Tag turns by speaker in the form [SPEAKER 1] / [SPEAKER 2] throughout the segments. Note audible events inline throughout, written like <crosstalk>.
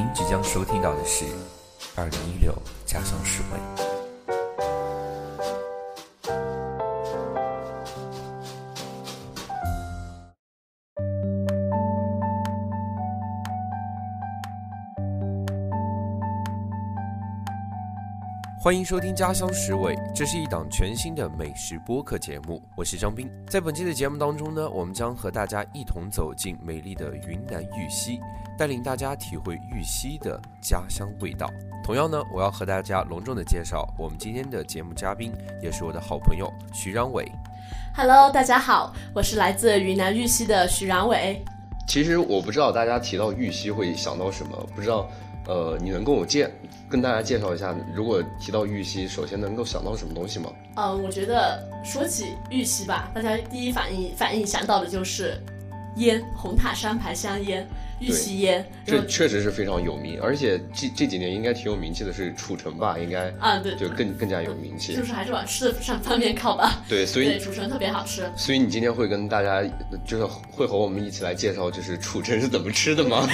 [SPEAKER 1] 您即将收听到的是二零一六家乡十味。欢迎收听《家乡食味》，这是一档全新的美食播客节目。我是张斌，在本期的节目当中呢，我们将和大家一同走进美丽的云南玉溪，带领大家体会玉溪的家乡味道。同样呢，我要和大家隆重的介绍我们今天的节目嘉宾，也是我的好朋友徐冉伟。
[SPEAKER 2] Hello，大家好，我是来自云南玉溪的徐冉伟。
[SPEAKER 3] 其实我不知道大家提到玉溪会想到什么，不知道。呃，你能跟我介跟大家介绍一下，如果提到玉溪，首先能够想到什么东西吗？
[SPEAKER 2] 嗯，我觉得说起玉溪吧，大家第一反应反应想到的就是烟，红塔山牌香烟。玉溪烟，
[SPEAKER 3] 这确实是非常有名，而且这这几年应该挺有名气的是褚橙吧？应该
[SPEAKER 2] 啊，对，
[SPEAKER 3] 就更更加有名气。
[SPEAKER 2] 就是还是往吃的上方面靠吧。
[SPEAKER 3] 对，<laughs> 所以
[SPEAKER 2] 褚橙特别好吃。
[SPEAKER 3] 所以你今天会跟大家，就是会和我们一起来介绍，就是褚橙是怎么吃的吗？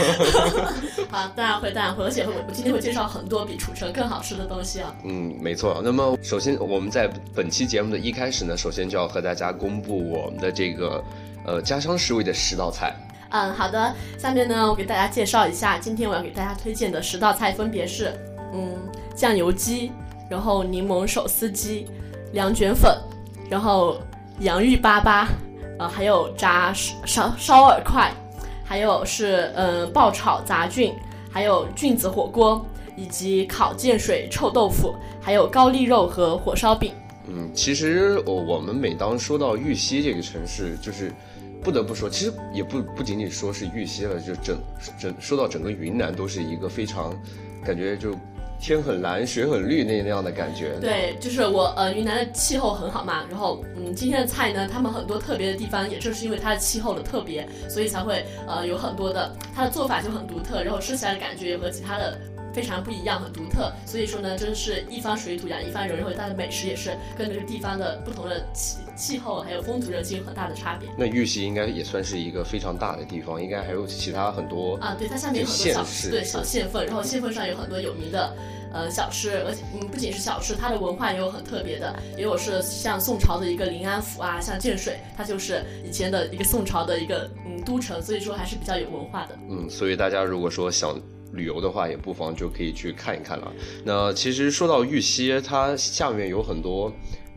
[SPEAKER 3] <laughs>
[SPEAKER 2] 好，当然会，当然会，而且我今天会介绍很多比褚橙更好吃的东西啊。
[SPEAKER 3] 嗯，没错。那么首先我们在本期节目的一开始呢，首先就要和大家公布我们的这个呃家乡食味的十道菜。
[SPEAKER 2] 嗯，好的。下面呢，我给大家介绍一下，今天我要给大家推荐的十道菜分别是：嗯，酱油鸡，然后柠檬手撕鸡，凉卷粉，然后洋芋粑粑，呃，还有炸烧烧饵块，还有是嗯爆炒杂菌，还有菌子火锅，以及烤建水臭豆腐，还有高丽肉和火烧饼。
[SPEAKER 3] 嗯，其实我我们每当说到玉溪这个城市，就是。不得不说，其实也不不仅仅说是玉溪了，就整整说到整个云南都是一个非常，感觉就天很蓝水很绿那那样的感觉。
[SPEAKER 2] 对，就是我呃云南的气候很好嘛，然后嗯今天的菜呢，他们很多特别的地方，也正是因为它的气候的特别，所以才会呃有很多的它的做法就很独特，然后吃起来的感觉也和其他的。非常不一样，很独特，所以说呢，真是一方水土养一方人，然后它的美食也是跟这个地方的不同的气气候还有风土人情有很大的差别。
[SPEAKER 3] 那玉溪应该也算是一个非常大的地方，应该还有其他很多
[SPEAKER 2] 啊，对，它下面有很多小对小县份，然后县份上有很多有名的呃小吃，而且嗯不仅是小吃，它的文化也有很特别的，也有是像宋朝的一个临安府啊，像建水，它就是以前的一个宋朝的一个嗯都城，所以说还是比较有文化的。
[SPEAKER 3] 嗯，所以大家如果说想。旅游的话，也不妨就可以去看一看了。那其实说到玉溪，它下面有很多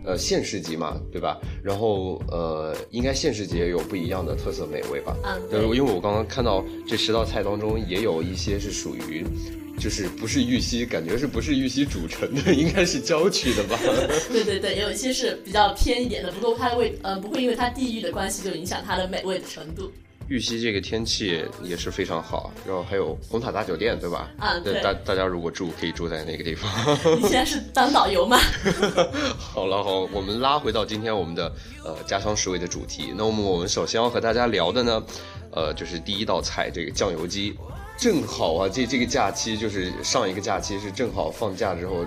[SPEAKER 3] 呃县市级嘛，对吧？然后呃，应该县市级也有不一样的特色美味吧？
[SPEAKER 2] 嗯，
[SPEAKER 3] 对。因为我刚刚看到这十道菜当中，也有一些是属于，就是不是玉溪，感觉是不是玉溪主城的，<laughs> 应该是郊区的吧？<laughs>
[SPEAKER 2] 对对对，有一些是比较偏一点的，不过它的味呃不会因为它地域的关系就影响它的美味的程度。
[SPEAKER 3] 玉溪这个天气也是非常好，然后还有红塔大酒店，对吧？
[SPEAKER 2] 啊，对。
[SPEAKER 3] 大大家如果住，可以住在那个地方。<laughs>
[SPEAKER 2] 你现在是当导游吗？<laughs>
[SPEAKER 3] 好了好，我们拉回到今天我们的呃家乡食味的主题。那我们我们首先要和大家聊的呢，呃，就是第一道菜这个酱油鸡。正好啊，这这个假期就是上一个假期是正好放假之后，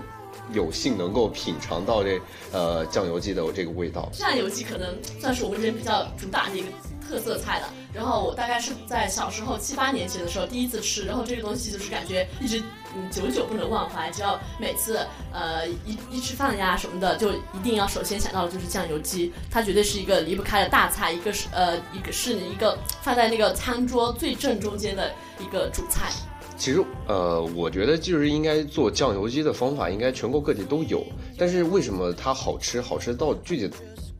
[SPEAKER 3] 有幸能够品尝到这呃酱油鸡的这个味道。
[SPEAKER 2] 酱油鸡可能算是我们这边比较主打的一个。特色菜了，然后我大概是在小时候七八年前的时候第一次吃，然后这个东西就是感觉一直嗯久久不能忘怀，只要每次呃一一吃饭呀什么的，就一定要首先想到的就是酱油鸡，它绝对是一个离不开的大菜，一个是呃一个是一个放在那个餐桌最正中间的一个主菜。
[SPEAKER 3] 其实呃，我觉得就是应该做酱油鸡的方法应该全国各地都有，但是为什么它好吃？好吃到具体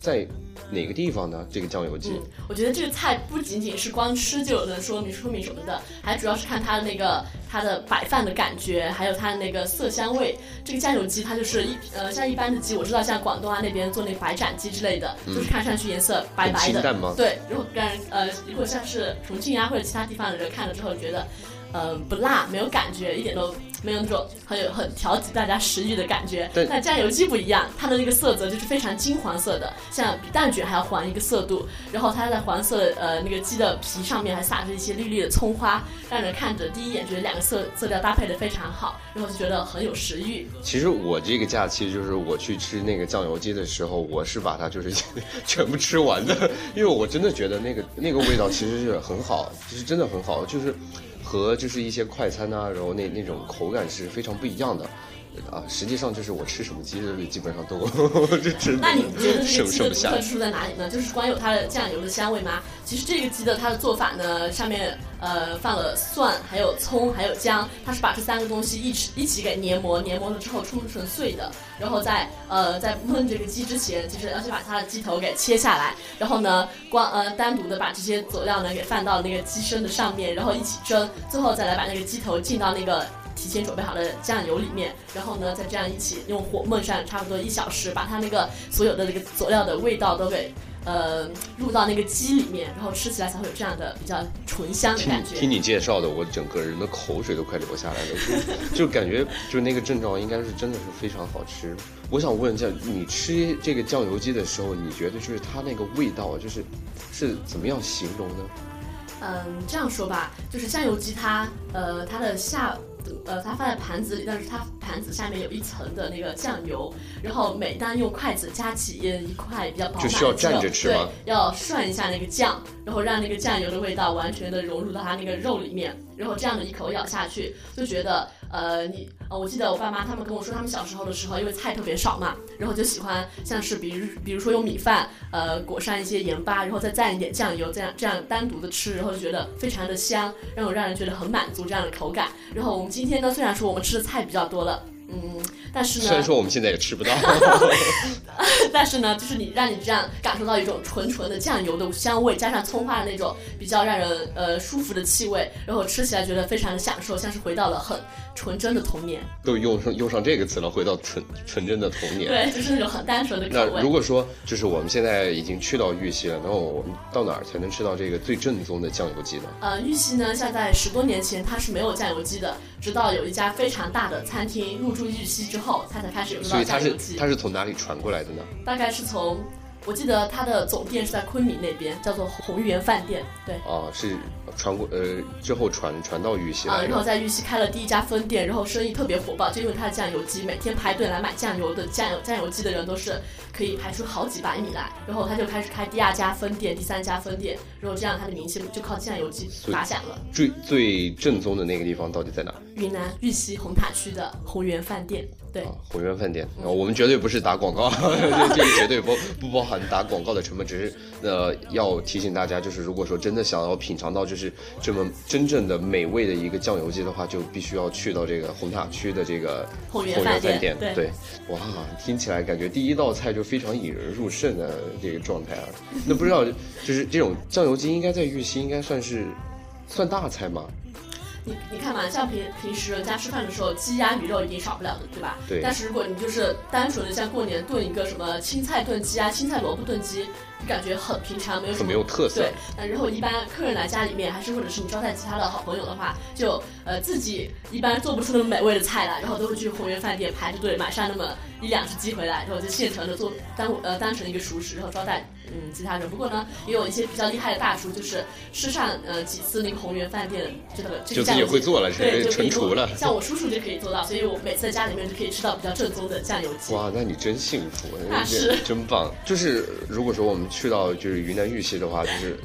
[SPEAKER 3] 在。哪个地方呢？这个酱油鸡，
[SPEAKER 2] 我觉得这个菜不仅仅是光吃就能说明说明什么的，还主要是看它的那个它的摆放的感觉，还有它的那个色香味。这个酱油鸡它就是一呃像一般的鸡，我知道像广东啊那边做那白斩鸡之类的，就是看上去颜色白白的。对，如果让人呃如果像是重庆啊或者其他地方的人看了之后觉得。嗯，不辣，没有感觉，一点都没有那种很有很调剂大家食欲的感觉。但酱油鸡不一样，它的那个色泽就是非常金黄色的，像比蛋卷还要黄一个色度。然后它在黄色呃那个鸡的皮上面还撒着一些绿绿的葱花，让人看着第一眼觉得两个色色调搭配的非常好，然后就觉得很有食欲。
[SPEAKER 3] 其实我这个假期就是我去吃那个酱油鸡的时候，我是把它就是 <laughs> 全部吃完的，因为我真的觉得那个那个味道其实是很好，其实真的很好，就是。和就是一些快餐啊，然后那那种口感是非常不一样的。啊，实际上就是我吃什么鸡基本上都 <laughs> 就吃。
[SPEAKER 2] 那你觉得这个鸡的特之处在哪里呢？就是光有它的酱油的香味吗？其实这个鸡的它的做法呢，上面呃放了蒜，还有葱，还有姜，它是把这三个东西一起一起给研磨，研磨了之后冲成碎的，然后在呃在焖这个鸡之前，其实要先把它的鸡头给切下来，然后呢光呃单独的把这些佐料呢给放到那个鸡身的上面，然后一起蒸，最后再来把那个鸡头浸到那个。提前准备好的酱油里面，然后呢，再这样一起用火焖上差不多一小时，把它那个所有的那个佐料的味道都给呃入到那个鸡里面，然后吃起来才会有这样的比较醇香的
[SPEAKER 3] 听
[SPEAKER 2] 感觉。
[SPEAKER 3] 听你介绍的，我整个人的口水都快流下来了，就就感觉就那个症状应该是真的是非常好吃。我想问一下，你吃这个酱油鸡的时候，你觉得就是它那个味道，就是是怎么样形容呢？
[SPEAKER 2] 嗯，这样说吧，就是酱油鸡它呃它的下。呃，它放在盘子里，但是它盘子下面有一层的那个酱油，然后每当用筷子夹起一块比较饱满的
[SPEAKER 3] 就需要蘸着吃吗？
[SPEAKER 2] 对，要涮一下那个酱，然后让那个酱油的味道完全的融入到它那个肉里面，然后这样的一口咬下去，就觉得呃你呃，我记得我爸妈他们跟我说，他们小时候的时候，因为菜特别少嘛，然后就喜欢像是比如比如说用米饭呃裹上一些盐巴，然后再蘸一点酱油，这样这样单独的吃，然后就觉得非常的香，让我让人觉得很满足这样的口感，然后我们今天呢，虽然说我们吃的菜比较多了，嗯，但是呢，
[SPEAKER 3] 虽然说我们现在也吃不到，<laughs>
[SPEAKER 2] 但是呢，就是你让你这样感受到一种纯纯的酱油的香味，加上葱花的那种比较让人呃舒服的气味，然后吃起来觉得非常的享受，像是回到了很纯真的童年。
[SPEAKER 3] 都用上用上这个词了，回到纯纯真的童年。
[SPEAKER 2] 对，就是那种很单纯的口味。
[SPEAKER 3] 那如果说就是我们现在已经去到玉溪了，那我们到哪儿才能吃到这个最正宗的酱油鸡呢？
[SPEAKER 2] 呃，玉溪呢，像在十多年前它是没有酱油鸡的，直到有一家非常大的餐厅入驻玉溪之后，它才开始
[SPEAKER 3] 所以他是
[SPEAKER 2] 酱油鸡。
[SPEAKER 3] 它是从哪里传过来的呢？
[SPEAKER 2] 大概是从，我记得它的总店是在昆明那边，叫做宏源饭店。对。
[SPEAKER 3] 啊，是传过呃之后传传到玉溪
[SPEAKER 2] 啊，
[SPEAKER 3] 来。
[SPEAKER 2] 然后在玉溪开了第一家分店，然后生意特别火爆，就因为它的酱油鸡，每天排队来买酱油的酱油酱油鸡的人都是可以排出好几百米来，然后他就开始开第二家分店、第三家分店，然后这样他的名气就靠酱油鸡打响了。
[SPEAKER 3] 最最正宗的那个地方到底在哪？
[SPEAKER 2] 云南玉溪红塔区的宏源饭店，对
[SPEAKER 3] 啊，宏源饭店。啊，我们绝对不是打广告，这 <laughs> 这个绝对不不包含打广告的成本，只是呃要提醒大家，就是如果说真的想要品尝到就是这么真正的美味的一个酱油鸡的话，就必须要去到这个红塔区的这个
[SPEAKER 2] 红源饭
[SPEAKER 3] 店。
[SPEAKER 2] 对
[SPEAKER 3] 哇，听起来感觉第一道菜就非常引人入胜的这个状态啊。那不知道就是这种酱油鸡应该在玉溪应该算是算大菜吗？
[SPEAKER 2] 你你看嘛，像平平时人家吃饭的时候，鸡鸭鱼肉一定少不了的，对吧？
[SPEAKER 3] 对
[SPEAKER 2] 但是如果你就是单纯的像过年炖一个什么青菜炖鸡啊、青菜萝卜炖鸡，就感觉很平常，没有什么
[SPEAKER 3] 很没有特色
[SPEAKER 2] 对，那然后一般客人来家里面，还是或者是你招待其他的好朋友的话，就呃自己一般做不出那么美味的菜来，然后都会去宏源饭店排着队买上那么一两只鸡回来，然后就现成的做当呃当成一个熟食，然后招待嗯其他人。不过呢，也有一些比较厉害的大厨，就是吃上呃几次那个宏源饭店这个这
[SPEAKER 3] 就自己
[SPEAKER 2] 个酱油鸡
[SPEAKER 3] 会做了，
[SPEAKER 2] 对，
[SPEAKER 3] 是
[SPEAKER 2] 就可以做
[SPEAKER 3] 成厨了。
[SPEAKER 2] 像我叔叔就可以做到，所以我每次在家里面就可以吃到比较正宗的酱油鸡。
[SPEAKER 3] 哇，那你真幸福，
[SPEAKER 2] 那是
[SPEAKER 3] 真棒。就是如果说我们去到就是云南玉溪的话，就是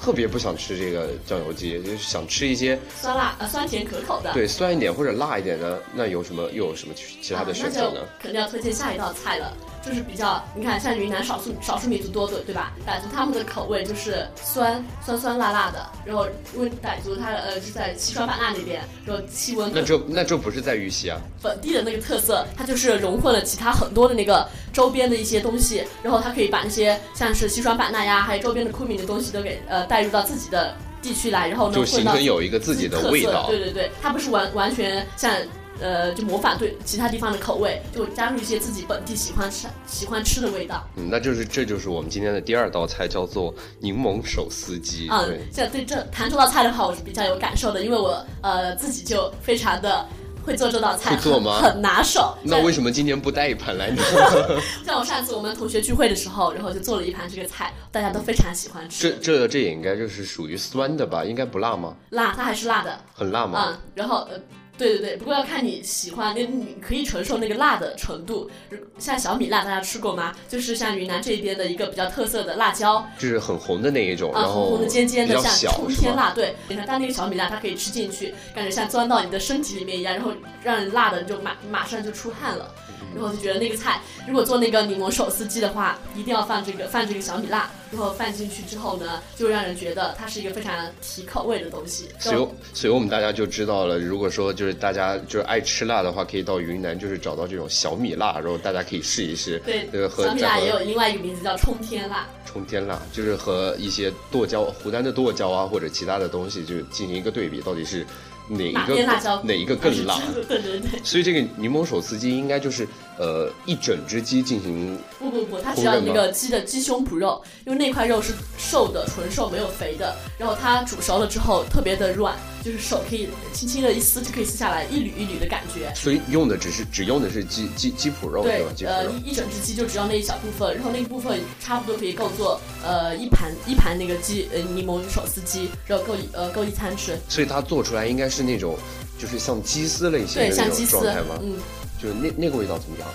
[SPEAKER 3] 特别不想吃这个酱油鸡，就是想吃一些
[SPEAKER 2] 酸辣呃酸甜可口的。
[SPEAKER 3] 对酸一点或者辣一点的，那有什么又有什么其其他的
[SPEAKER 2] 啊
[SPEAKER 3] 选择呢
[SPEAKER 2] 肯定要推荐下一道菜了，就是比较你看像云南少数少数民族多的对吧？傣族他们的口味就是酸酸酸辣辣的，然后因为傣族它呃就在西双版纳那边，然后气温
[SPEAKER 3] 那就那就不是在玉溪啊？
[SPEAKER 2] 本地的那个特色，它就是融混了其他很多的那个周边的一些东西，然后它可以把那些像是西双版纳呀，还有周边的昆明的东西都给呃带入到自己的地区来，然后呢
[SPEAKER 3] 就形成有一个自己的
[SPEAKER 2] 特色
[SPEAKER 3] 味道。
[SPEAKER 2] 对对对，它不是完完全像呃就模仿对其他地方的口味，就加入一些自己本地喜欢吃喜欢吃的味道。
[SPEAKER 3] 嗯，那就是这就是我们今天的第二道菜，叫做柠檬手撕鸡。
[SPEAKER 2] 嗯
[SPEAKER 3] 对，，
[SPEAKER 2] 像对这谈这道菜的话，我是比较有感受的，因为我呃自己就非常的。会做这道菜，
[SPEAKER 3] 会做吗
[SPEAKER 2] 很很拿手。
[SPEAKER 3] 那为什么今天不带一盘来呢？<laughs>
[SPEAKER 2] 像我上次我们同学聚会的时候，然后就做了一盘这个菜，大家都非常喜欢吃
[SPEAKER 3] 这。这这也应该就是属于酸的吧？应该不辣吗？
[SPEAKER 2] 辣，它还是辣的，
[SPEAKER 3] 很辣吗？
[SPEAKER 2] 嗯，然后呃，对对对，不过要看你喜欢，那你可以承受那个辣的程度。像小米辣，大家吃过吗？就是像云南这边的一个比较特色的辣椒，
[SPEAKER 3] 就是很红的那一种，
[SPEAKER 2] 啊，
[SPEAKER 3] 然后
[SPEAKER 2] 红红的尖尖的，像冲？天辣。对，你看但那个小米辣，它可以吃进去，感觉像钻到你的身体里面一样，然后让人辣的就马马上就出汗了。然后就觉得那个菜，如果做那个柠檬手撕鸡的话，一定要放这个放这个小米辣，然后放进去之后呢，就让人觉得它是一个非常提口味的东西。
[SPEAKER 3] 所以，所以我们大家就知道了，如果说就是大家就是爱吃辣的话，可以到云南就是找到这种小米辣，然后大家可以试一试。
[SPEAKER 2] 对
[SPEAKER 3] 这个和
[SPEAKER 2] 小米辣也有另外一个名字叫冲天辣。
[SPEAKER 3] 冲天辣，就是和一些剁椒、湖南的剁椒啊，或者其他的东西，就进行一个对比，到底是哪一个哪一个更辣？<laughs>
[SPEAKER 2] 对对对，
[SPEAKER 3] 所以这个柠檬手撕鸡应该就是呃一整只鸡进行
[SPEAKER 2] 不不不，它只要那个鸡的鸡胸脯肉，因为那块肉是瘦的，纯瘦没有肥的，然后它煮熟了之后特别的软，就是手可以轻轻的一撕就可以撕下来，一缕一缕的感觉。
[SPEAKER 3] 所以用的只是只用的是鸡鸡鸡脯肉
[SPEAKER 2] 对
[SPEAKER 3] 对吧？鸡，
[SPEAKER 2] 呃，一一整只鸡就只要那一小部分，然后那一部分差不多可以够做呃一盘一盘那个鸡呃柠檬手撕鸡，然后够一呃够一餐吃。
[SPEAKER 3] 所以它做出来应该是那种就是像鸡丝类型的
[SPEAKER 2] 对，
[SPEAKER 3] 那种
[SPEAKER 2] 像鸡丝
[SPEAKER 3] 状态吗？，
[SPEAKER 2] 嗯
[SPEAKER 3] 就是那那个味道怎么样？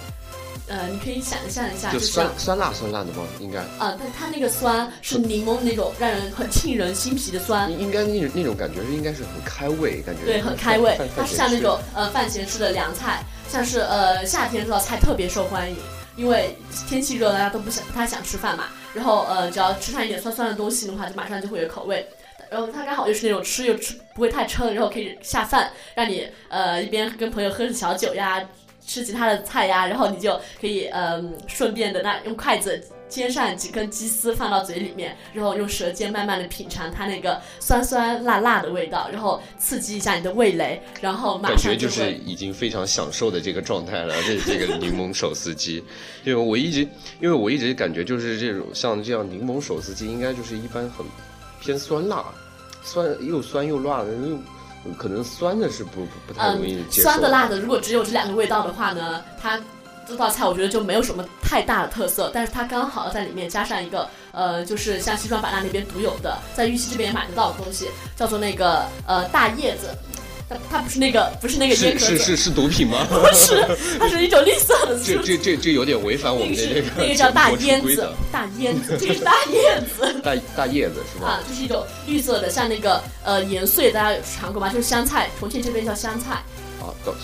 [SPEAKER 2] 呃，你可以想象一下，
[SPEAKER 3] 就
[SPEAKER 2] 就。
[SPEAKER 3] 酸酸辣酸辣的吗？应该
[SPEAKER 2] 呃，但它那个酸是柠檬那种让人很沁人心脾的酸，
[SPEAKER 3] 应应该那种那种感觉是应该是很开胃，感觉
[SPEAKER 2] 对，很开胃。它是像那种呃饭前吃的凉菜，像是呃夏天这道菜特别受欢迎，因为天气热，大家都不想不太想吃饭嘛。然后呃只要吃上一点酸酸的东西的话，就马上就会有口味。然后它刚好又是那种吃又吃不会太撑，然后可以下饭，让你呃一边跟朋友喝着小酒呀，吃其他的菜呀，然后你就可以嗯、顺便的那用筷子煎上几根鸡丝放到嘴里面，然后用舌尖慢慢的品尝它那个酸酸辣辣的味道，然后刺激一下你的味蕾，然后马
[SPEAKER 3] 感觉
[SPEAKER 2] 上
[SPEAKER 3] 就是。已经非常享受的这个状态了，这这个柠檬手撕鸡，因为我一直因为我一直感觉就是这种像这样柠檬手撕鸡，应该就是一般很偏酸辣，酸又酸又辣的，又可能酸的是不不不太容易
[SPEAKER 2] 嗯，
[SPEAKER 3] 接受。
[SPEAKER 2] 酸的辣的，如果只有这两个味道的话呢，它这道菜我觉得就没有什么太大的特色，但是它刚好在里面加上一个呃，就是像西双版纳那边独有的，在玉溪这边也买得到的东西，叫做那个呃大叶子。它它不是那个不是那个
[SPEAKER 3] 是
[SPEAKER 2] 椰壳子，
[SPEAKER 3] 是是是毒品吗？
[SPEAKER 2] 不是，它是一种绿色的
[SPEAKER 3] 这这这这有点违反我们的这
[SPEAKER 2] 那个那个叫大烟子，大烟子，这个是 <laughs> 大叶子。
[SPEAKER 3] 大大叶子是吧？
[SPEAKER 2] 啊，就是一种绿色的，像那个呃盐碎，大家有尝过吗？就是香菜，重庆这边叫香菜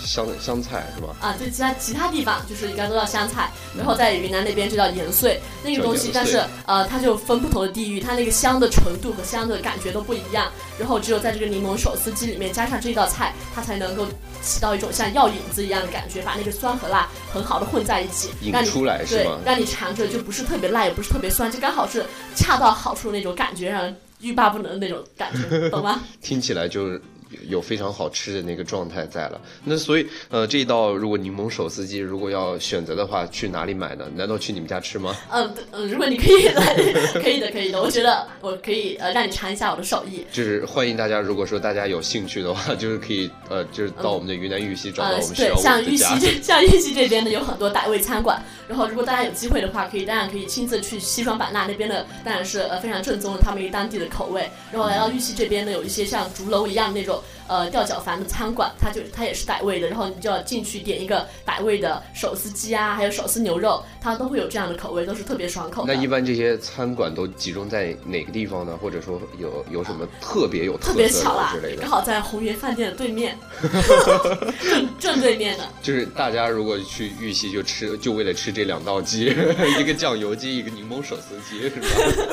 [SPEAKER 3] 香香菜是吧？
[SPEAKER 2] 啊，对，其他其他地方就是应该都叫香菜，然后在云南那边就叫盐碎那个东西，但是呃，它就分不同的地域，它那个香的程度和香的感觉都不一样。然后只有在这个柠檬手撕鸡里面加上这道菜，它才能够起到一种像药引子一样的感觉，把那个酸和辣很好的混在一起，
[SPEAKER 3] 引出来是
[SPEAKER 2] 对
[SPEAKER 3] 吗，？
[SPEAKER 2] 让你尝着就不是特别辣，也不是特别酸，就刚好是恰到好处的那种感觉，让人欲罢不能的那种感觉，懂吗？<laughs>
[SPEAKER 3] 听起来就是有非常好吃的那个状态在了。那所以呃，这一道如果柠檬手撕鸡如果要选择的话，去哪里买呢？难道去你们家吃吗？
[SPEAKER 2] 嗯对嗯，如果你可以来，可以的，可以的，我觉得我可以呃让你尝一下我的手艺。
[SPEAKER 3] 就是欢迎大家，如果说大家有兴趣的话，就是可以呃，就是到我们的云南玉溪找到
[SPEAKER 2] 呃
[SPEAKER 3] 我，们徐
[SPEAKER 2] 对
[SPEAKER 3] 老，
[SPEAKER 2] 像玉溪。这 <laughs> 像玉溪这边的，有很多傣味餐馆。然后，如果大家有机会的话，可以当然可以亲自去西双版纳那边的，当然是呃非常正宗的他们当地的口味。然后来到玉溪这边呢，有一些像竹楼一样的那种呃吊脚房的餐馆，它就它也是傣味的。然后你就要进去点一个傣味的手撕鸡啊，还有手撕牛肉，它都会有这样的口味，都是特别爽口的。
[SPEAKER 3] 那一般这些餐馆都集中在哪个地方呢？或者说有有什么特别有
[SPEAKER 2] 特
[SPEAKER 3] 特色
[SPEAKER 2] 别巧啦
[SPEAKER 3] 的之类，的
[SPEAKER 2] 刚？好在宏源饭店的对面，<laughs> 正正对面的。
[SPEAKER 3] 就是大家如果去玉溪就吃，就为了吃这两道鸡，<laughs> 一个酱油鸡，一个柠檬手撕鸡，是吧？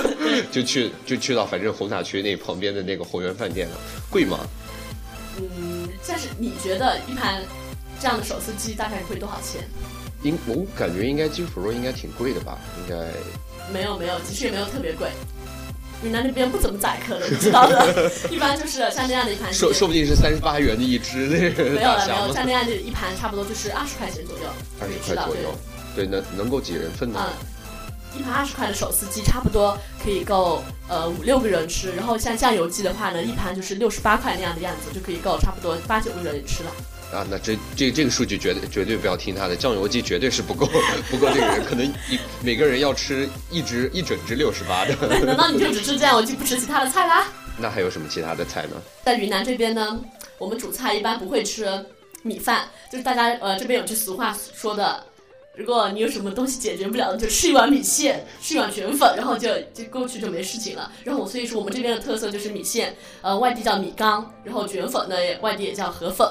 [SPEAKER 3] <laughs> 就去就去到反正红塔区那旁边的那个宏源饭店了，贵吗？
[SPEAKER 2] 嗯，但是你觉得一盘这样的手撕鸡大概会多少钱？
[SPEAKER 3] 应我感觉应该鸡脯肉应该挺贵的吧？应该
[SPEAKER 2] 没有没有，其实也没有特别贵。云南那边不怎么宰客的，你知道的，<laughs> 一般就是像这样的一盘
[SPEAKER 3] 说，说不定是三十八元的一只那个
[SPEAKER 2] 没有了没有？像这样的一盘差不多就是二十块钱左右，
[SPEAKER 3] 二十块左右，对，能能够几人份呢？
[SPEAKER 2] 嗯，一盘二十块的手撕鸡差不多可以够呃五六个人吃，然后像酱油鸡的话呢，一盘就是六十八块那样的样子，就可以够差不多八九个人吃了。
[SPEAKER 3] 啊，那这这这个数据绝对绝对不要听他的，酱油鸡绝对是不够 <laughs> 不够这个人，可能一每个人要吃一只一整只六十八的。
[SPEAKER 2] 难道你就只吃酱油鸡不吃其他的菜啦？<laughs>
[SPEAKER 3] 那还有什么其他的菜呢？
[SPEAKER 2] 在云南这边呢，我们主菜一般不会吃米饭，就是大家呃这边有句俗话说的。如果你有什么东西解决不了的，就吃一碗米线，吃一碗卷粉，然后就就过去就没事情了。然后我所以说我们这边的特色就是米线，呃，外地叫米缸，然后卷粉呢，外地也叫河粉。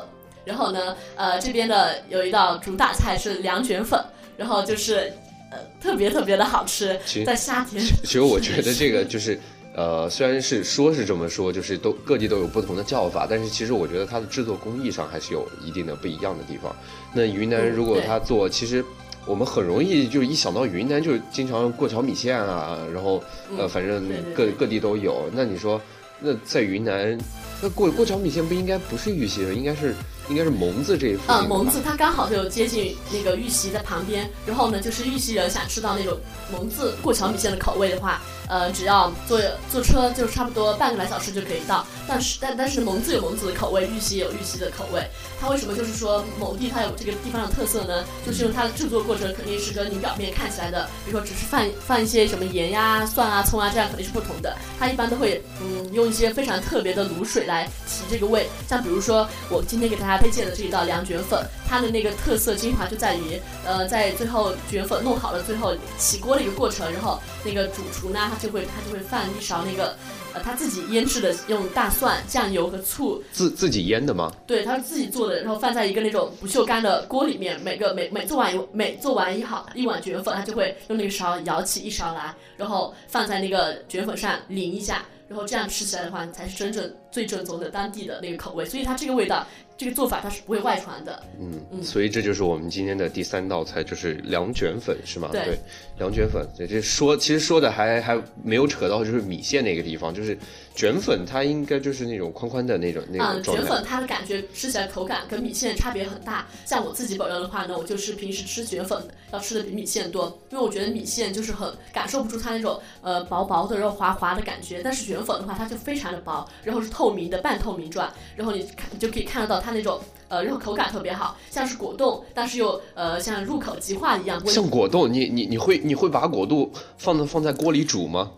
[SPEAKER 2] 然后呢，呃，这边的有一道主打菜是凉卷粉，然后就是呃特别特别的好吃，在夏天。
[SPEAKER 3] 其实我觉得这个就是。呃，虽然是说是这么说，就是都各地都有不同的叫法，但是其实我觉得它的制作工艺上还是有一定的不一样的地方。那云南如果它做，其实我们很容易就一想到云南，就经常过桥米线啊，然后呃，反正各各地都有。那你说，那在云南，那过过桥米线不应该不是玉溪的，应该是。应该是蒙自这一附近。
[SPEAKER 2] 嗯，蒙自它刚好就接近那个玉溪的旁边，然后呢，就是玉溪人想吃到那种蒙自过桥米线的口味的话，呃，只要坐坐车就差不多半个来小时就可以到。但是但但是蒙自有蒙自的口味，玉溪有玉溪的口味。它为什么就是说某地它有这个地方的特色呢？就是因为它的制作过程肯定是跟你表面看起来的，比如说只是放放一些什么盐呀、蒜啊、葱啊，这样肯定是不同的。它一般都会嗯用一些非常特别的卤水来提这个味。像比如说我今天给大家。推荐的这一道凉卷粉，它的那个特色精华就在于，呃，在最后卷粉弄好了，最后起锅的一个过程，然后那个主厨呢，他就会他就会放一勺那个，呃，他自己腌制的，用大蒜、酱油和醋
[SPEAKER 3] 自自己腌的吗？
[SPEAKER 2] 对，他是自己做的，然后放在一个那种不锈钢的锅里面，每个每每做完一每做完一好一碗卷粉，他就会用那个勺舀起一勺来，然后放在那个卷粉上淋一下，然后这样吃起来的话，才是真正最正宗的当地的那个口味，所以它这个味道。这个做法它是不会外传的，
[SPEAKER 3] 嗯，所以这就是我们今天的第三道菜，就是凉卷粉，是吗？
[SPEAKER 2] 对，
[SPEAKER 3] 凉卷粉，对，这说其实说的还还没有扯到就是米线那个地方，就是。卷粉它应该就是那种宽宽的那种那种
[SPEAKER 2] 状态。嗯，卷粉它的感觉吃起来口感跟米线差别很大。像我自己本人的话呢，我就是平时吃卷粉要吃的比米线多，因为我觉得米线就是很感受不出它那种呃薄薄的然后滑滑的感觉，但是卷粉的话它就非常的薄，然后是透明的半透明状，然后你看你就可以看得到它那种呃然后口感特别好，像是果冻，但是又呃像入口即化一样。
[SPEAKER 3] 像果冻，你你你会你会把果冻放在放在锅里煮吗？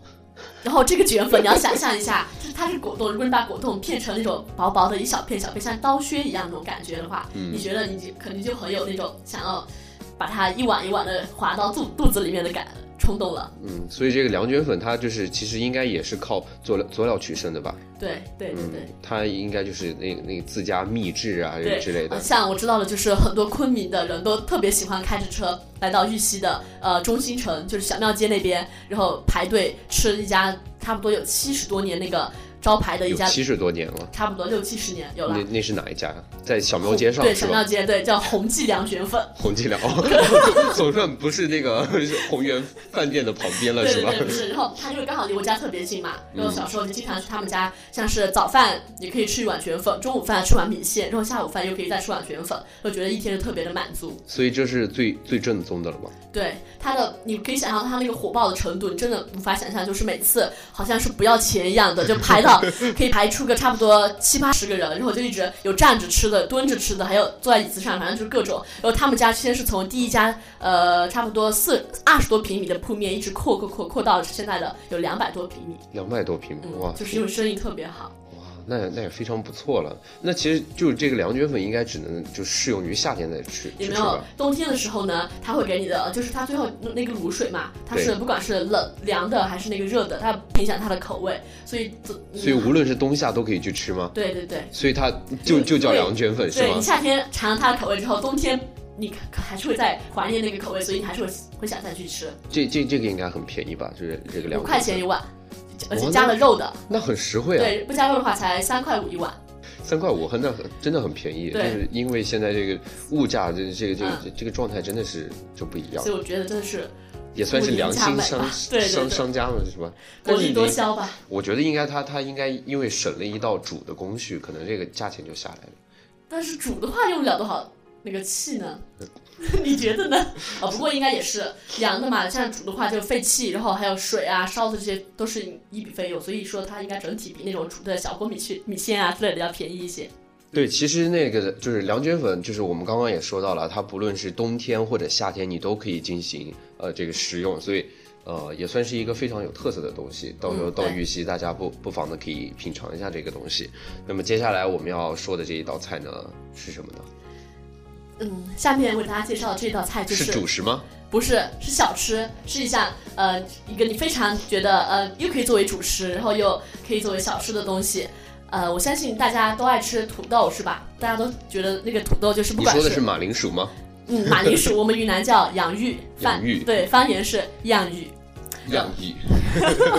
[SPEAKER 2] 然后这个卷粉，你要想象一下，就是它是果冻。如果你把果冻片成那种薄薄的一小片小片，像刀削一样那种感觉的话，你觉得你就肯定就很有那种想要把它一碗一碗的滑到肚肚子里面的感冲动了。
[SPEAKER 3] 嗯，所以这个凉卷粉它就是其实应该也是靠佐料佐料取胜的吧？
[SPEAKER 2] 对对对对，
[SPEAKER 3] 它应该就是那那个自家秘制啊之类的。
[SPEAKER 2] 像我知道的，就是很多昆明的人都特别喜欢开着车。来到玉溪的呃中心城，就是小庙街那边，然后排队吃一家差不多有七十多年那个。招牌的一家
[SPEAKER 3] 七十多年了，
[SPEAKER 2] 差不多六七十年有了。
[SPEAKER 3] 那那是哪一家？在小庙街上
[SPEAKER 2] 对，小庙街对，叫红记凉卷粉。<laughs>
[SPEAKER 3] 红记凉哦，<laughs> 总算不是那个 <laughs> 红源饭店的旁边了，是吧？
[SPEAKER 2] 不是，然后它因为刚好离我家特别近嘛，然后小时候就经常去他们家，像是早饭你可以吃一碗卷粉，中午饭吃碗米线，然后下午饭又可以再吃碗卷粉，我觉得一天就特别的满足。
[SPEAKER 3] 所以这是最最正宗的了吧？
[SPEAKER 2] 对，它的你可以想象它那个火爆的程度，你真的无法想象，就是每次好像是不要钱一样的就排到。可以排出个差不多七八十个人，然后就一直有站着吃的、蹲着吃的，还有坐在椅子上，反正就是各种。然后他们家先是从第一家呃差不多四二十多平米的铺面，一直扩扩扩扩到现在的有两百多平米。
[SPEAKER 3] 两百多平米哇！
[SPEAKER 2] 就是因为生意特别好。
[SPEAKER 3] 那那也非常不错了。那其实就是这个凉卷粉，应该只能就适用于夏天再吃。
[SPEAKER 2] 有没有冬天的时候呢？他会给你的，就是他最后那个卤水嘛，它是不管是冷凉的还是那个热的，它影响它的口味。所以
[SPEAKER 3] 所以无论是冬夏都可以去吃吗？
[SPEAKER 2] 对对对。
[SPEAKER 3] 所以它就就叫凉卷粉是吗？
[SPEAKER 2] 对你夏天尝了它的口味之后，冬天你还是会再怀念那个口味，所以你还是会会想再去吃。
[SPEAKER 3] 这这这个应该很便宜吧？就是这个两。
[SPEAKER 2] 五块钱一碗。而且加了肉的，
[SPEAKER 3] 那很实惠啊。
[SPEAKER 2] 对，不加肉的话才三块五一碗。
[SPEAKER 3] 三块五，很那很真的很便宜。就是因为现在这个物价，这这个这个这个状态真的是就不一样。
[SPEAKER 2] 所以我觉得真的是
[SPEAKER 3] 也算是良心商 <laughs> 商商家了，是吧？
[SPEAKER 2] 薄利多销吧。
[SPEAKER 3] 我觉得应该他他应该因为省了一道煮的工序，可能这个价钱就下来了。
[SPEAKER 2] 但是煮的话用不了多少那个气呢？<laughs> 你觉得呢？啊，不过应该也是凉的嘛，像煮的话就废气，然后还有水啊、烧的这些都是一笔费用，所以说它应该整体比那种煮的小锅米线、米线啊之类的要便宜一些。
[SPEAKER 3] 对，其实那个就是凉卷粉，就是我们刚刚也说到了，它不论是冬天或者夏天，你都可以进行呃这个食用，所以呃也算是一个非常有特色的东西。到时候到玉溪，大家不不妨的可以品尝一下这个东西。那么接下来我们要说的这一道菜呢是什么呢？
[SPEAKER 2] 嗯，下面为大家介绍的这道菜就是
[SPEAKER 3] 主食吗？
[SPEAKER 2] 不是，是小吃，是一项呃一个你非常觉得呃又可以作为主食，然后又可以作为小吃的东西。呃，我相信大家都爱吃土豆是吧？大家都觉得那个土豆就是不管
[SPEAKER 3] 你说的是马铃薯吗？
[SPEAKER 2] 嗯马铃薯，<laughs> 我们云南叫洋芋，方
[SPEAKER 3] 洋芋
[SPEAKER 2] 对方言是洋芋。
[SPEAKER 3] 洋芋。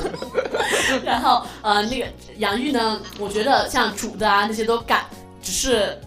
[SPEAKER 3] <laughs>
[SPEAKER 2] 然后呃那个洋芋呢，我觉得像煮的啊那些都干，只是。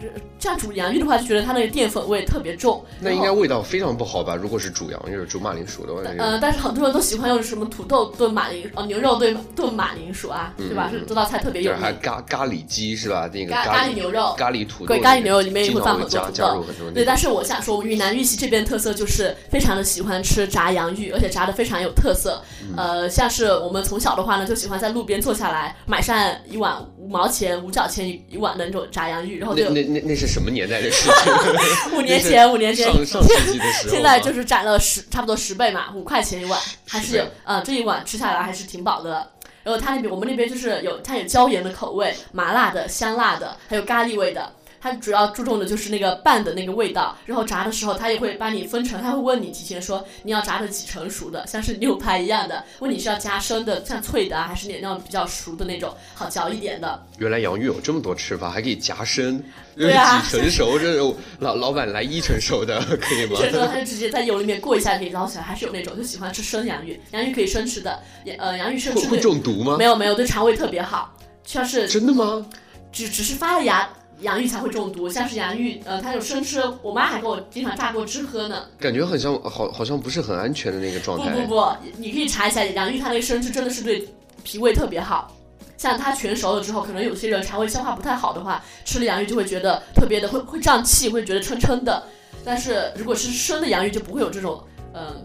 [SPEAKER 2] 呃这样煮洋芋的话，就觉得它那个淀粉味特别重。
[SPEAKER 3] 那应该味道非常不好吧？如果是煮洋芋、煮马铃薯的话，那个
[SPEAKER 2] 呃，但是很多人都喜欢用什么土豆炖马铃，哦，牛肉炖炖马铃薯啊，对吧？
[SPEAKER 3] 嗯
[SPEAKER 2] 这这道菜特别有名。
[SPEAKER 3] 咖咖喱鸡是吧？那个
[SPEAKER 2] 咖咖喱牛肉
[SPEAKER 3] 咖喱土豆，
[SPEAKER 2] 对咖喱牛肉里面也会放很多土豆对，但是我想说，云南玉溪这边特色就是非常的喜欢吃炸洋芋，而且炸的非常有特色。
[SPEAKER 3] 嗯
[SPEAKER 2] 呃，像是我们从小的话呢，就喜欢在路边坐下来，买上一碗五毛钱、五角钱一一碗的那种炸洋芋，然后就
[SPEAKER 3] 那那那那是什么年代的事情？<laughs>
[SPEAKER 2] 五年前，五年前
[SPEAKER 3] 上上世纪的时候，
[SPEAKER 2] 现在就是涨了十，差不多十倍嘛，五块钱一碗，还是
[SPEAKER 3] 十倍
[SPEAKER 2] 呃这一碗吃下来还是挺饱的。然后它那边我们那边就是有它有椒盐的口味、麻辣的、香辣的，还有咖喱味的。它主要注重的就是那个拌的那个味道，然后炸的时候它也会把你分成，它会问你提前说你要炸的几成熟的，像是牛排一样的，问你是要加生的，像脆的啊，还是那种比较熟的那种，好嚼一点的。
[SPEAKER 3] 原来洋芋有这么多吃法，还可以夹生，
[SPEAKER 2] 对啊
[SPEAKER 3] 几成熟，这种老老板来一成熟的可以吗？
[SPEAKER 2] 这时候它就直接在油里面过一下可以捞起来，还是有那种就喜欢吃生洋芋，洋芋可以生吃的，也呃洋芋生吃会
[SPEAKER 3] 中毒吗
[SPEAKER 2] 没？有没有，对肠胃特别好。像是
[SPEAKER 3] 真的吗？
[SPEAKER 2] 只只是发了芽，洋芋才会中毒。像是洋芋，呃，它有生吃，我妈还给我经常榨过汁喝呢。
[SPEAKER 3] 感觉很像，好好像不是很安全的那个状态。
[SPEAKER 2] 不不不，你可以查一下，洋芋它那个生吃真的是对脾胃特别好。像它全熟了之后，可能有些人肠胃消化不太好的话，吃了洋芋就会觉得特别的会会胀气，会觉得撑撑的。但是如果是生的洋芋，就不会有这种嗯、呃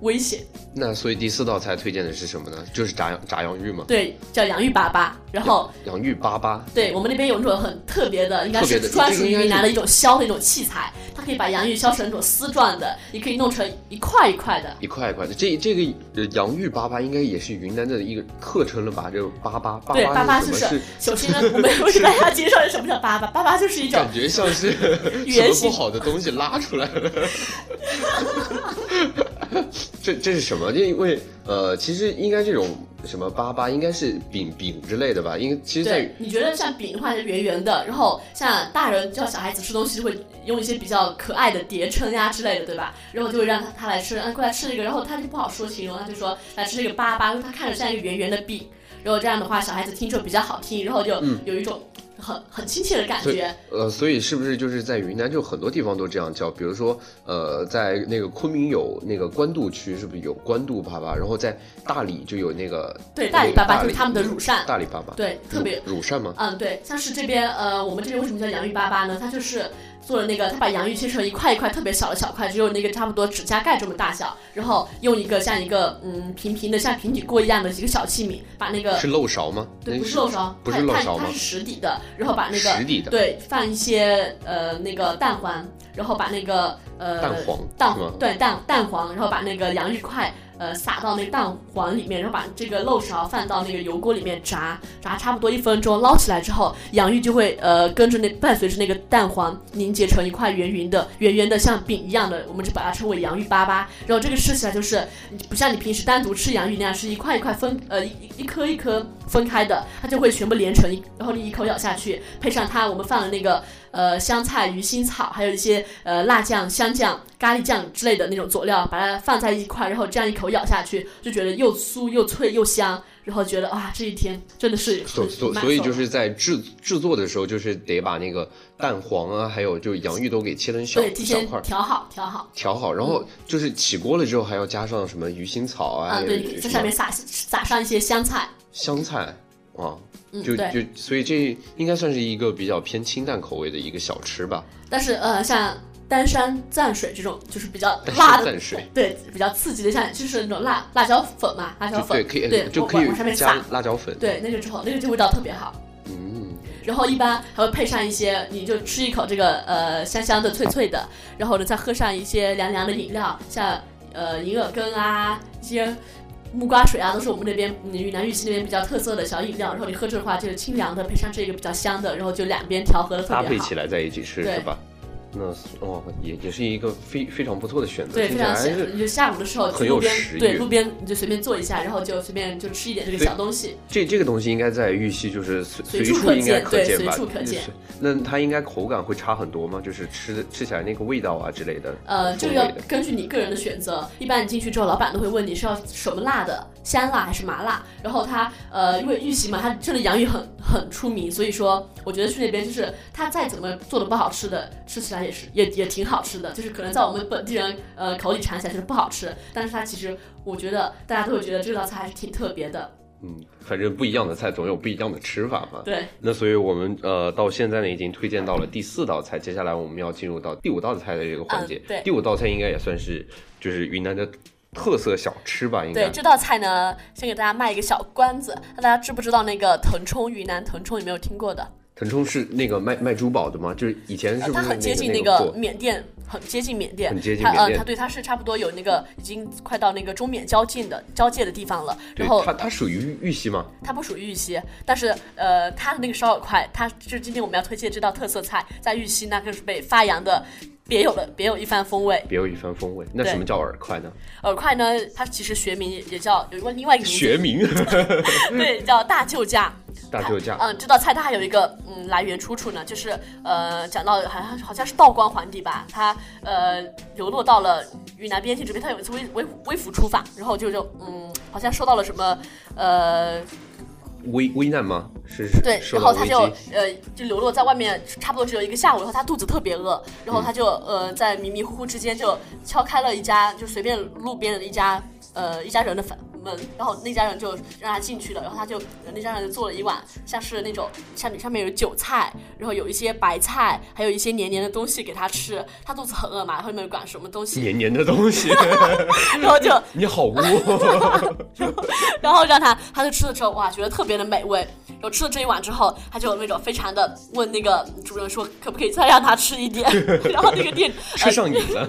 [SPEAKER 2] 危险。
[SPEAKER 3] 那所以第四道菜推荐的是什么呢？就是炸洋炸洋芋嘛，
[SPEAKER 2] 对，叫洋芋粑粑。然后
[SPEAKER 3] 洋芋粑粑。
[SPEAKER 2] 对我们那边有一种很特别的，应该是专属于云南的一种削的一种器材，它可以把洋芋削成那种丝状的，也可以弄成一块一块的。
[SPEAKER 3] 一块一块的，这这个呃洋芋粑粑应该也是云南的一个特称了吧？这个粑粑，粑
[SPEAKER 2] 对粑粑
[SPEAKER 3] 是什么？
[SPEAKER 2] 就是
[SPEAKER 3] 是
[SPEAKER 2] 首先呢，我们为大家介绍什么叫粑粑，粑粑就是一种 <laughs>
[SPEAKER 3] 感觉像是什么不好的东西拉出来了。这这是什么？因为呃，其实应该这种什么粑粑应该是饼饼之类的吧？因为其实在
[SPEAKER 2] 对，你觉得像饼的话是圆圆的，然后像大人叫小孩子吃东西就会用一些比较可爱的叠称呀之类的，对吧？然后就会让他他来吃，啊，过来吃这个，然后他就不好说形容，他就说来吃这个粑粑，因为他看着像一个圆圆的饼，然后这样的话小孩子听着比较好听，然后就
[SPEAKER 3] 嗯
[SPEAKER 2] 有一种很很亲切的感觉。
[SPEAKER 3] 呃，所以是不是就是在云南就很多地方都这样叫？比如说呃，在那个昆明有那个官渡区，是不是有官渡粑粑？然后在大理就有那个
[SPEAKER 2] 对，大理粑
[SPEAKER 3] 那个
[SPEAKER 2] 粑就是他们的乳扇，
[SPEAKER 3] 大理粑粑，
[SPEAKER 2] 对，特别
[SPEAKER 3] 乳乳扇吗？
[SPEAKER 2] 嗯，对，像是这边呃，我们这边为什么叫洋芋粑粑呢？它就是做了那个，他把洋芋切成一块一块特别小的小块，只有那个差不多指甲盖这么大小，然后用一个像一个嗯平平的像平底锅一样的一个小器皿，把那个
[SPEAKER 3] 是漏勺吗？
[SPEAKER 2] 对，不是漏勺，
[SPEAKER 3] 不
[SPEAKER 2] 它
[SPEAKER 3] 是漏勺吗
[SPEAKER 2] 它它是实底的，然后把那个
[SPEAKER 3] 实底的
[SPEAKER 2] 对放一些呃那个蛋黄，然后把那个呃
[SPEAKER 3] 蛋黄
[SPEAKER 2] 蛋
[SPEAKER 3] 是吗
[SPEAKER 2] 对蛋蛋黄，然后把那个洋芋块呃撒到那个蛋黄里面，然后把这个漏勺放到那个油锅里面炸，炸差不多一分钟，捞起来之后，洋芋就会呃跟着那伴随着那个蛋黄凝结成一块圆圆的圆圆的像饼一样的，我们就把它称为洋芋粑粑。然后这个吃起来就是不像你平时单独吃洋芋那样是一块一块分呃一一颗一颗分开的，它就会全部连成一，然后你一口咬下去，配上它我们放的那个呃香菜、鱼腥草，还有一些呃辣酱、香酱、咖喱酱之类的那种佐料，把它放在一块，然后这样一口咬下去，就觉得又酥又脆又香，然后觉得哇，这一天真的是
[SPEAKER 3] 所所所以就是在制制作的时候，就是得把那个蛋黄啊，还有就洋芋都给切成小 <laughs>
[SPEAKER 2] 对提前
[SPEAKER 3] 小块儿
[SPEAKER 2] 调好调好。
[SPEAKER 3] 调好，然后就是起锅了之后还要加上什么鱼腥草啊，
[SPEAKER 2] 啊，对，在上面撒撒上一些香菜，
[SPEAKER 3] 香菜啊，
[SPEAKER 2] 嗯，
[SPEAKER 3] 就
[SPEAKER 2] 对。
[SPEAKER 3] 就所以这应该算是一个比较偏清淡口味的一个小吃吧。
[SPEAKER 2] 但是呃，像丹山蘸水这种，就是比较辣的
[SPEAKER 3] 蘸水，
[SPEAKER 2] 对，比较刺激的，像就是那种辣辣椒粉嘛，辣椒粉，
[SPEAKER 3] 对，可以
[SPEAKER 2] 对
[SPEAKER 3] 就可以
[SPEAKER 2] 往上面
[SPEAKER 3] 加
[SPEAKER 2] 撒，
[SPEAKER 3] 辣椒粉。
[SPEAKER 2] 对，那个之后那个就味道特别好。
[SPEAKER 3] 嗯，
[SPEAKER 2] 然后一般还会配上一些，你就吃一口这个呃香香的、脆脆的，然后呢再喝上一些凉凉的饮料，像呃银耳羹啊，一些木瓜水啊，都是我们那边嗯云南玉溪那边比较特色的小饮料。然后你喝着的话就是清凉的，配上这个比较香的，然后就两边调和的特别好。
[SPEAKER 3] 搭配起来在一起吃
[SPEAKER 2] 对
[SPEAKER 3] 是吧？那哦，也也是一个非非常不错的选择，
[SPEAKER 2] 对，非常。你就下午的时候
[SPEAKER 3] 很有
[SPEAKER 2] 去路边
[SPEAKER 3] 食，欲
[SPEAKER 2] 对路边你就随便坐一下，然后就随便就吃一点这个小东西。
[SPEAKER 3] 这这个东西应该在玉溪就是随
[SPEAKER 2] 随处可
[SPEAKER 3] 处应该
[SPEAKER 2] 见对
[SPEAKER 3] 可见吧？
[SPEAKER 2] 随处可见
[SPEAKER 3] 是。那它应该口感会差很多吗？就是吃吃起来那个味道啊之类的。
[SPEAKER 2] 呃，这个要根据你个人的选择。一般你进去之后，老板都会问你是要什么辣的，香辣还是麻辣。然后它呃，因为玉溪嘛，它这里洋芋很很出名，所以说我觉得去那边就是它再怎么做的不好吃的，吃起来也是也也挺好吃的。就是可能在我们本地人呃口里尝起来就是不好吃，但是它其实我觉得大家都会觉得这道菜还是挺特别的。
[SPEAKER 3] 嗯，反正不一样的菜总有不一样的吃法嘛。
[SPEAKER 2] 对，
[SPEAKER 3] 那所以我们呃到现在呢已经推荐到了第四道菜，接下来我们要进入到第五道菜的这个环节。
[SPEAKER 2] 嗯对
[SPEAKER 3] 第五道菜应该也算是就是云南的特色小吃吧？应该
[SPEAKER 2] 对这道菜呢，先给大家卖一个小关子，那大家知不知道那个腾冲云南腾冲有没有听过的？
[SPEAKER 3] 腾冲是那个卖卖珠宝的吗？就是以前是不是
[SPEAKER 2] 它很接近
[SPEAKER 3] 那
[SPEAKER 2] 那个缅甸，很接近缅甸，
[SPEAKER 3] 很接近缅甸
[SPEAKER 2] 它对它是差不多有那个已经快到那个中缅交界的交界的地方了。然后
[SPEAKER 3] 它它属于玉玉溪吗？
[SPEAKER 2] 它不属于玉溪，但是呃，它的那个烧饵块，它就是今天我们要推荐这道特色菜，在玉溪那更是被发扬的别有的别有一番风味。
[SPEAKER 3] 别有一番风味。那什么叫饵块呢？
[SPEAKER 2] 饵块呢，它其实学名也叫有一个另外一个名字，
[SPEAKER 3] 学名 <laughs>
[SPEAKER 2] 对，叫大救驾。
[SPEAKER 3] 大救驾。
[SPEAKER 2] 嗯，这道菜它还有一个嗯来源出处呢，就是呃讲到好像好像是道光皇帝吧，他呃流落到了云南边境这边，他有一次微微微服出访，然后就就嗯好像受到了什么呃
[SPEAKER 3] 危危难吗？是是
[SPEAKER 2] 对，然后他就
[SPEAKER 3] 机。
[SPEAKER 2] 呃就流落在外面，差不多只有一个下午，然后他肚子特别饿，然后他就呃在迷迷糊糊之间就敲开了一家就随便路边的一家呃一家人的房门，然后那家人就让他进去了，然后他就那家人就做了一碗像是那种下面上面有韭菜，然后有一些白菜，还有一些黏黏的东西给他吃，他肚子很饿嘛，然后也没有管什么东西，
[SPEAKER 3] 黏黏的东西，<laughs>
[SPEAKER 2] 然后就 <laughs>
[SPEAKER 3] 你好污！<laughs>
[SPEAKER 2] 然后让他，他就吃了之后，哇，觉得特别的美味。然后吃了这一碗之后，他就那种非常的问那个主人说，可不可以再让他吃一点？然后那个店
[SPEAKER 3] 吃上瘾了。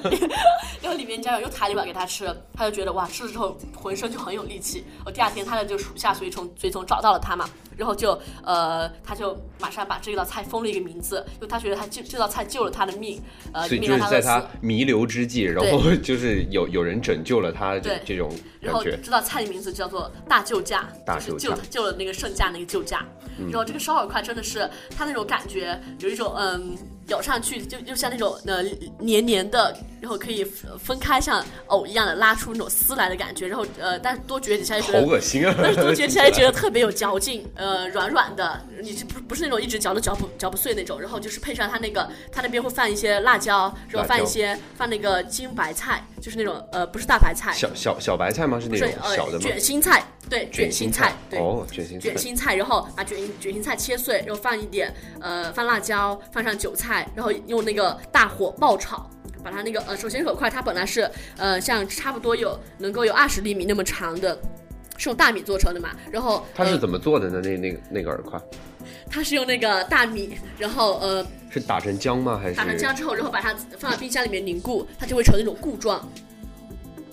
[SPEAKER 2] 然后里面家人又抬了一碗给他吃，他就觉得哇，吃了之后浑身就很有力气。我第二天他的就属下随从随从找到了他嘛，然后就呃，他就马上把这道菜封了一个名字，因为他觉得他这这道菜救了他的命，呃，
[SPEAKER 3] 所以就是在他。弥留之际，然后 <laughs> 就是有有人拯救了他这
[SPEAKER 2] 对
[SPEAKER 3] 这种
[SPEAKER 2] 然后
[SPEAKER 3] 感觉。
[SPEAKER 2] 这道菜的名字叫做大救驾，
[SPEAKER 3] 大
[SPEAKER 2] 就是
[SPEAKER 3] 救驾
[SPEAKER 2] 救救了那个圣驾那个救驾。然后这个烧饵块真的是他那种感觉，有一种嗯，咬上去就就像那种呃黏黏的，然后可以分分开像藕一样的拉出那种丝来的感觉。然后呃，但是多嚼几下就觉得好。
[SPEAKER 3] 恶心啊！<laughs>
[SPEAKER 2] 但是多嚼起来觉得特别有嚼劲，呃，软软的，你是不不是那种一直嚼都嚼不嚼不碎那种，然后就是配上它那个，它那边会放一些辣椒，然后放一些放那个金白菜，就是那种呃不是大白菜，
[SPEAKER 3] 小小小白菜吗？是那种
[SPEAKER 2] 是呃
[SPEAKER 3] 小的吗？
[SPEAKER 2] 卷心菜，对，卷心菜，对。
[SPEAKER 3] 哦，卷心菜
[SPEAKER 2] 卷。心菜，然后把卷卷心菜切碎，然后放一点呃放辣椒，放上韭菜，然后用那个大火爆炒，把它那个呃首先饵块它本来是呃像差不多有能够有二十厘米那么长的，是用大米做成的嘛，然后
[SPEAKER 3] 它是
[SPEAKER 2] 呃
[SPEAKER 3] 怎么做的呢？那那个那个饵块
[SPEAKER 2] 它是用那个大米，然后呃
[SPEAKER 3] 是打成浆吗？还是
[SPEAKER 2] 打成浆之后，然后把它放到冰箱里面凝固，它就会成那种固状。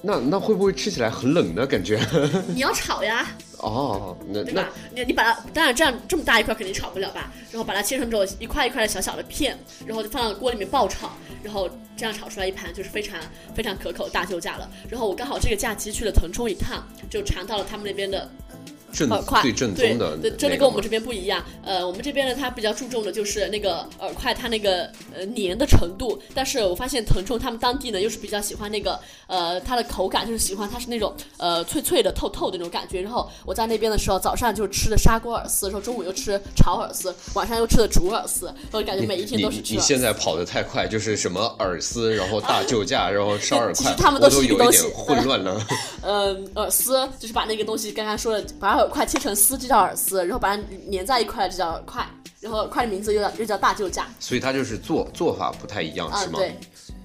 [SPEAKER 3] 那那会不会吃起来很冷呢？感觉 <laughs>
[SPEAKER 2] 你要炒呀，
[SPEAKER 3] 哦，那那
[SPEAKER 2] 对吧？你你把它，当然这样这么大一块肯定炒不了吧？然后把它切成这种一块一块的小小的片，然后就放到锅里面爆炒，然后这样炒出来一盘就是非常非常可口的大救驾了。然后我刚好这个假期去了腾冲一趟，就尝到了他们那边的
[SPEAKER 3] 正
[SPEAKER 2] 耳块，
[SPEAKER 3] 最正
[SPEAKER 2] 对
[SPEAKER 3] 宗的
[SPEAKER 2] 对，真的跟我们这边不一样。呃，我们这边呢，它比较注重的就是那个耳块它那个呃黏的程度，但是我发现腾冲他们当地呢又是比较喜欢那个呃它的口感，就是喜欢它是那种呃脆脆的、透透的那种感觉。然后我在那边的时候，早上就吃的砂锅饵丝，然后中午又吃炒饵丝，晚上又吃的煮饵丝，我感觉每一天都是吃饵丝。
[SPEAKER 3] 你你现在跑得太快，就是什么饵丝，然后大 <laughs> 救驾，然后烧饵
[SPEAKER 2] 其实
[SPEAKER 3] 块，
[SPEAKER 2] 他们都是
[SPEAKER 3] 一
[SPEAKER 2] 一个东西
[SPEAKER 3] 点混乱了。<laughs>
[SPEAKER 2] 嗯，饵丝就是把那个东西刚刚说的，把饵块切成丝，这叫饵丝，然后把它粘在一块，这叫饵块。然后块的名字又叫又叫大救驾
[SPEAKER 3] 所以它就是做做法不太一样，
[SPEAKER 2] 啊
[SPEAKER 3] 是，吗？
[SPEAKER 2] 对，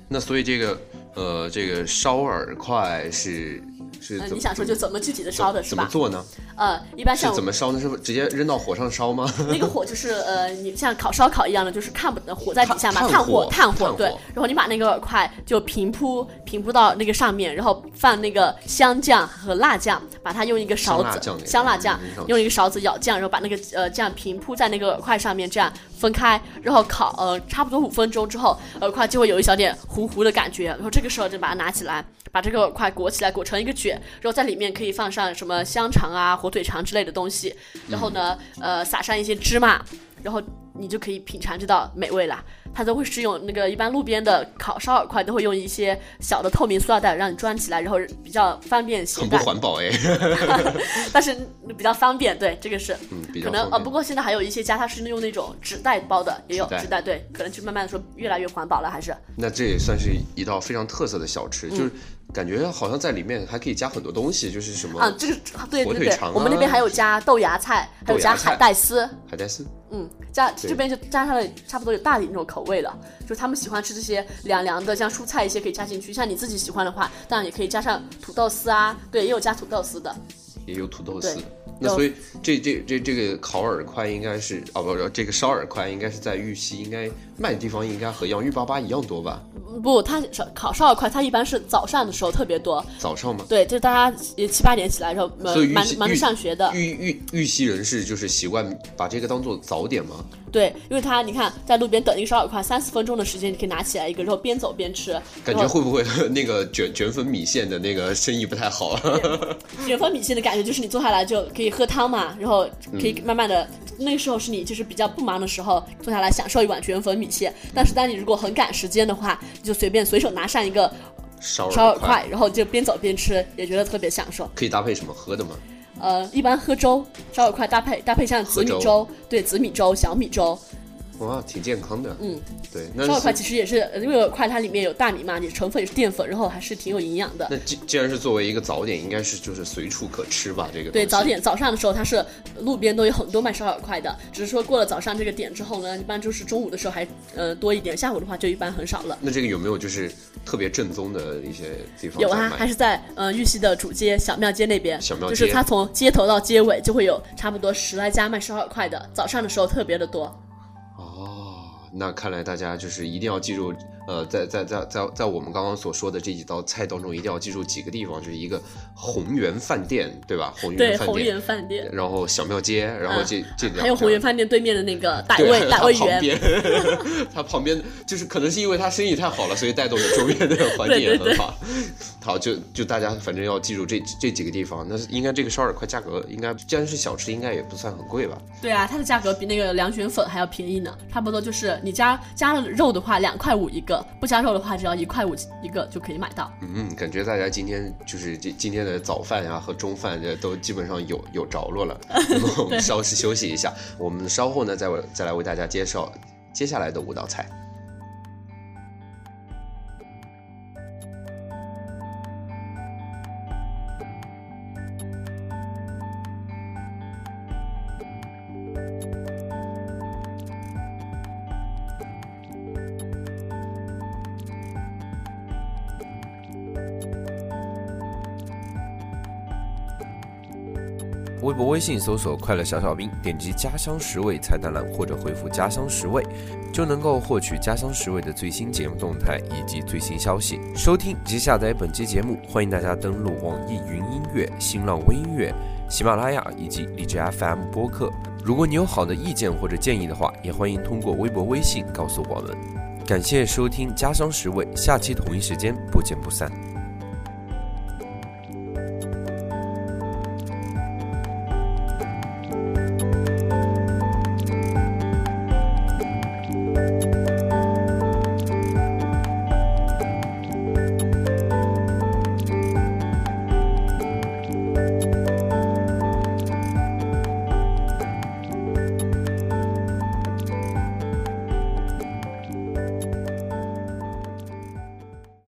[SPEAKER 3] 那所以这个呃，这个烧饵块是
[SPEAKER 2] 呃，
[SPEAKER 3] 是
[SPEAKER 2] 你想说就怎么具体的烧的是吧？
[SPEAKER 3] 怎么做呢？
[SPEAKER 2] 呃，一般
[SPEAKER 3] 是
[SPEAKER 2] 像
[SPEAKER 3] 怎么烧呢？是直接扔到火上烧吗？
[SPEAKER 2] 那个火就是呃，你像烤烧烤一样的，就是看不火在底下嘛，
[SPEAKER 3] 炭
[SPEAKER 2] 炭
[SPEAKER 3] 火炭火
[SPEAKER 2] 对。然后你把那个饵块就平铺平铺到那个上面，然后放那个香酱和辣酱，把它用一个勺子
[SPEAKER 3] 香辣酱
[SPEAKER 2] 用一个勺子舀酱，然后把那个呃酱平铺在那个饵块上面，这样分开，然后烤呃差不多五分钟之后，饵块就会有一小点糊糊的感觉，然后这个时候就把它拿起来。把这个饵块裹起来，裹成一个卷，然后在里面可以放上什么香肠啊、火腿肠之类的东西，然后呢，呃，撒上一些芝麻，然后你就可以品尝这道美味啦。它都会是用那个一般路边的烤烧饵块都会用一些小的透明塑料袋让你装起来，然后比较方便携带
[SPEAKER 3] 很不，环保哎，<laughs> <laughs>
[SPEAKER 2] 但是比较方便。对，这个是
[SPEAKER 3] 嗯，比
[SPEAKER 2] 可能呃，不过现在还有一些家它是用那种纸袋包的，也有
[SPEAKER 3] 纸袋
[SPEAKER 2] 对，可能就慢慢的说越来越环保了，还是
[SPEAKER 3] 那这也算是一道非常特色的小
[SPEAKER 2] 嗯
[SPEAKER 3] 吃，就是感觉好像在里面还可以加很多东西，就是什么
[SPEAKER 2] 啊，这个对对对
[SPEAKER 3] 火腿肠啊，
[SPEAKER 2] 我们那边还有加豆芽菜，还有加海带丝。
[SPEAKER 3] 海带丝，
[SPEAKER 2] 嗯，加这边就加上了差不多有大理那种口味了，就他们喜欢吃这些凉凉的，像蔬菜一些可以加进去。像你自己喜欢的话，当然也可以加上土豆丝啊，对，也有加土豆丝的。
[SPEAKER 3] 也有土豆丝。那所以这这这这个烤饵块应该是哦不不，这个烧饵块应该是在玉溪，应该卖的地方应该和洋芋粑粑一样多吧？
[SPEAKER 2] 不，它烧烤烧饵块，它一般是早上的时候特别多，
[SPEAKER 3] 早上吗？
[SPEAKER 2] 对，就是大家也七八点起来，然后呃
[SPEAKER 3] 所以
[SPEAKER 2] 忙忙着上学的，
[SPEAKER 3] 玉玉玉溪人士就是习惯把这个当做早点吗？
[SPEAKER 2] 对，因为他你看在路边等一个烧饵块，三四分钟的时间，你可以拿起来一个，然后边走边吃。
[SPEAKER 3] 感觉会不会 <laughs> 那个卷卷粉米线的那个生意不太好？啊 <laughs> <laughs>
[SPEAKER 2] 卷粉米线的感觉就是你坐下来就可以喝汤嘛，然后可以慢慢的，那个时候是你就是比较不忙的时候，坐下来享受一碗卷粉米线。但是当你如果很赶时间的话，你就随便随手拿上一个
[SPEAKER 3] 烧饵
[SPEAKER 2] 烧饵块，然后就边走边吃，也觉得特别享受。
[SPEAKER 3] 可以搭配什么喝的吗？
[SPEAKER 2] 呃，一般喝粥，烧饵块搭配搭配像紫米
[SPEAKER 3] 粥
[SPEAKER 2] 粥，对，紫米粥、小米粥。
[SPEAKER 3] 哇，挺健康的。
[SPEAKER 2] 嗯，
[SPEAKER 3] 对，那
[SPEAKER 2] 烧饵块其实也是，呃因为饵块它里面有大米嘛，你成分也是淀粉，然后还是挺有营养的。
[SPEAKER 3] 那既既然是作为一个早点，应该是就是随处可吃吧？这个
[SPEAKER 2] 对，早点早上的时候，它是路边都有很多卖烧饵块的，只是说过了早上这个点之后呢，一般就是中午的时候还呃多一点，下午的话就一般很少了。
[SPEAKER 3] 那这个有没有就是特别正宗的一些地方
[SPEAKER 2] 有啊，还是在呃玉溪的主街小庙街那边，
[SPEAKER 3] 小庙街
[SPEAKER 2] 就是它从街头到街尾就会有差不多十来家卖烧饵块的，早上的时候特别的多。
[SPEAKER 3] 哦，那看来大家就是一定要记住，呃，在在在在在我们刚刚所说的这几道菜当中，一定要记住几个地方，就是一个宏源饭店，对吧？宏，源饭店，
[SPEAKER 2] 宏源饭店，
[SPEAKER 3] 然后小庙街，然后这、这
[SPEAKER 2] 还有宏源饭店对面的那个傣
[SPEAKER 3] 对，
[SPEAKER 2] 味傣味园，
[SPEAKER 3] 边，它旁边就是可能是因为它生意太好了，所以带动了周边的环境也
[SPEAKER 2] 对对
[SPEAKER 3] 很好。好，就就大家反正要记住这这几个地方。那应该这个烧饵块价格应该，既然是小吃，应该也不算很贵吧？
[SPEAKER 2] 对啊，它的价格比那个凉卷粉还要便宜呢，差不多就是你加加了肉的话两块五一个，不加肉的话只要一块五一个就可以买到。
[SPEAKER 3] 嗯，感觉大家今天就是今今天的早饭呀、和中饭这都基本上有有着落了。<laughs> 我们稍事休息一下，我们稍后呢再为再来为大家介绍接下来的五道菜。
[SPEAKER 1] 微博、微信搜索“快乐小小兵”，点击“家乡十味”菜单栏或者回复“家乡十味”，就能够获取家乡十味的最新节目动态以及最新消息。收听及下载本期节目，欢迎大家登录网易云音乐、新浪微音乐、喜马拉雅以及荔枝 FM 播客。如果你有好的意见或者建议的话，也欢迎通过微博、微信告诉我们。感谢收听《家乡十味》，下期同一时间不见不散。